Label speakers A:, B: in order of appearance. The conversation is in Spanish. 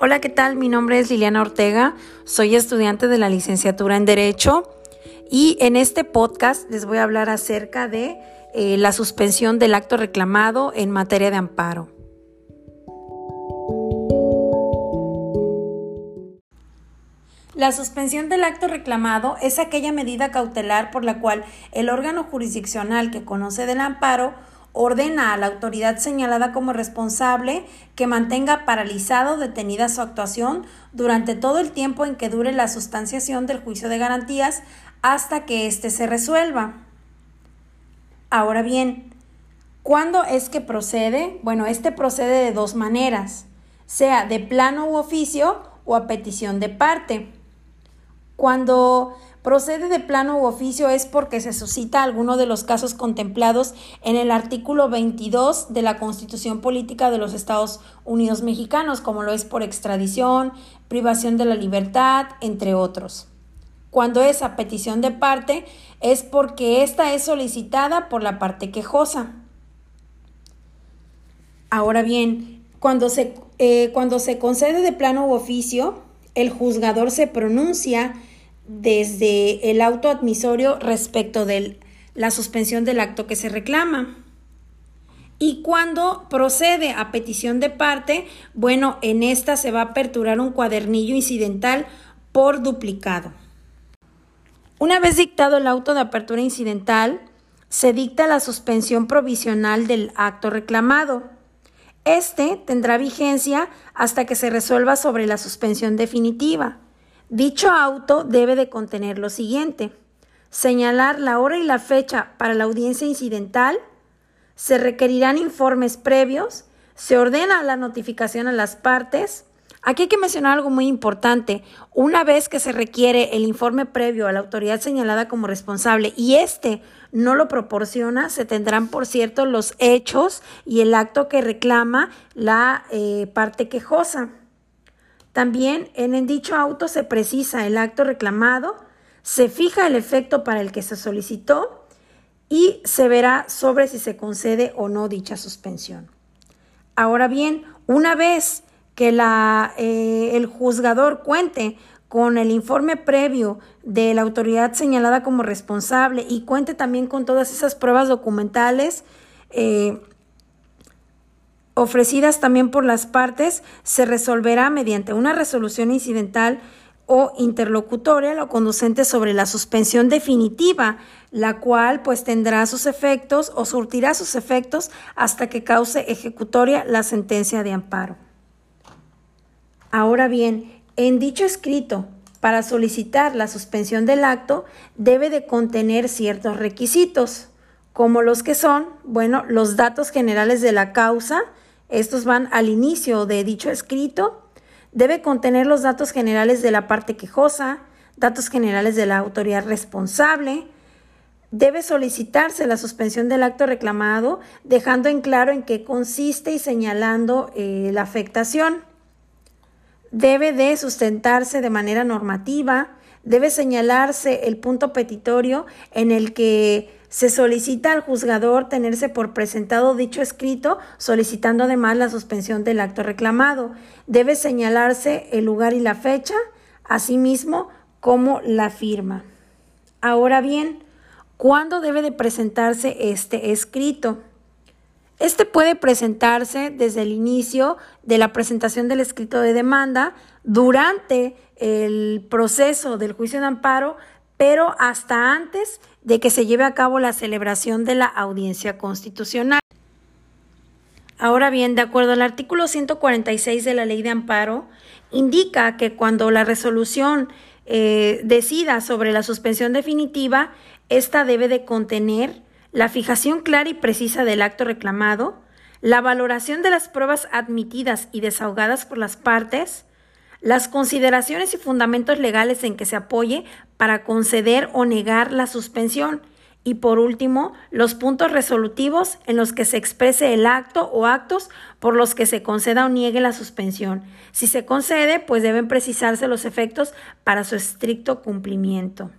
A: Hola, ¿qué tal? Mi nombre es Liliana Ortega, soy estudiante de la licenciatura en Derecho y en este podcast les voy a hablar acerca de eh, la suspensión del acto reclamado en materia de amparo. La suspensión del acto reclamado es aquella medida cautelar por la cual el órgano jurisdiccional que conoce del amparo ordena a la autoridad señalada como responsable que mantenga paralizado o detenida su actuación durante todo el tiempo en que dure la sustanciación del juicio de garantías hasta que éste se resuelva. Ahora bien, ¿cuándo es que procede? Bueno, este procede de dos maneras, sea de plano u oficio o a petición de parte. Cuando procede de plano u oficio es porque se suscita alguno de los casos contemplados en el artículo 22 de la Constitución Política de los Estados Unidos Mexicanos, como lo es por extradición, privación de la libertad, entre otros. Cuando es a petición de parte es porque ésta es solicitada por la parte quejosa. Ahora bien, cuando se, eh, cuando se concede de plano u oficio, el juzgador se pronuncia desde el auto admisorio respecto de la suspensión del acto que se reclama. Y cuando procede a petición de parte, bueno, en esta se va a aperturar un cuadernillo incidental por duplicado. Una vez dictado el auto de apertura incidental, se dicta la suspensión provisional del acto reclamado. Este tendrá vigencia hasta que se resuelva sobre la suspensión definitiva. Dicho auto debe de contener lo siguiente. Señalar la hora y la fecha para la audiencia incidental. Se requerirán informes previos. Se ordena la notificación a las partes. Aquí hay que mencionar algo muy importante. Una vez que se requiere el informe previo a la autoridad señalada como responsable y este no lo proporciona, se tendrán, por cierto, los hechos y el acto que reclama la eh, parte quejosa. También en dicho auto se precisa el acto reclamado, se fija el efecto para el que se solicitó y se verá sobre si se concede o no dicha suspensión. Ahora bien, una vez que la, eh, el juzgador cuente con el informe previo de la autoridad señalada como responsable y cuente también con todas esas pruebas documentales, eh, ofrecidas también por las partes, se resolverá mediante una resolución incidental o interlocutoria lo conducente sobre la suspensión definitiva, la cual pues tendrá sus efectos o surtirá sus efectos hasta que cause ejecutoria la sentencia de amparo. Ahora bien, en dicho escrito, para solicitar la suspensión del acto, debe de contener ciertos requisitos, como los que son, bueno, los datos generales de la causa, estos van al inicio de dicho escrito. Debe contener los datos generales de la parte quejosa, datos generales de la autoridad responsable. Debe solicitarse la suspensión del acto reclamado, dejando en claro en qué consiste y señalando eh, la afectación. Debe de sustentarse de manera normativa, debe señalarse el punto petitorio en el que se solicita al juzgador tenerse por presentado dicho escrito, solicitando además la suspensión del acto reclamado. Debe señalarse el lugar y la fecha, asimismo como la firma. Ahora bien, ¿cuándo debe de presentarse este escrito? Este puede presentarse desde el inicio de la presentación del escrito de demanda, durante el proceso del juicio de amparo, pero hasta antes de que se lleve a cabo la celebración de la audiencia constitucional. Ahora bien, de acuerdo al artículo 146 de la ley de amparo, indica que cuando la resolución eh, decida sobre la suspensión definitiva, ésta debe de contener la fijación clara y precisa del acto reclamado, la valoración de las pruebas admitidas y desahogadas por las partes, las consideraciones y fundamentos legales en que se apoye para conceder o negar la suspensión y por último, los puntos resolutivos en los que se exprese el acto o actos por los que se conceda o niegue la suspensión. Si se concede, pues deben precisarse los efectos para su estricto cumplimiento.